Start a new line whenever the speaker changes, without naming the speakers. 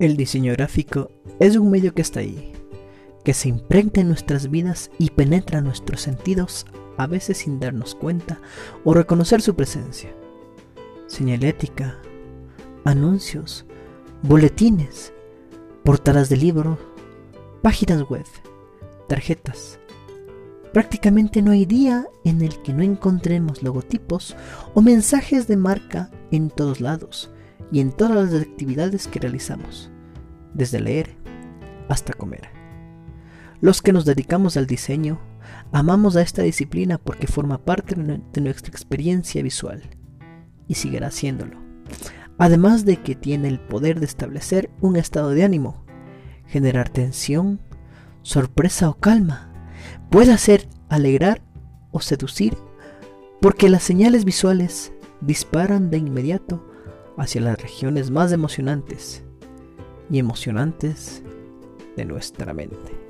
El diseño gráfico es un medio que está ahí, que se impregna en nuestras vidas y penetra nuestros sentidos a veces sin darnos cuenta o reconocer su presencia. Señalética, anuncios, boletines, portadas de libros, páginas web, tarjetas. Prácticamente no hay día en el que no encontremos logotipos o mensajes de marca en todos lados y en todas las actividades que realizamos, desde leer hasta comer. Los que nos dedicamos al diseño amamos a esta disciplina porque forma parte de nuestra experiencia visual y seguirá haciéndolo. Además de que tiene el poder de establecer un estado de ánimo, generar tensión, sorpresa o calma, puede hacer alegrar o seducir, porque las señales visuales disparan de inmediato hacia las regiones más emocionantes y emocionantes de nuestra mente.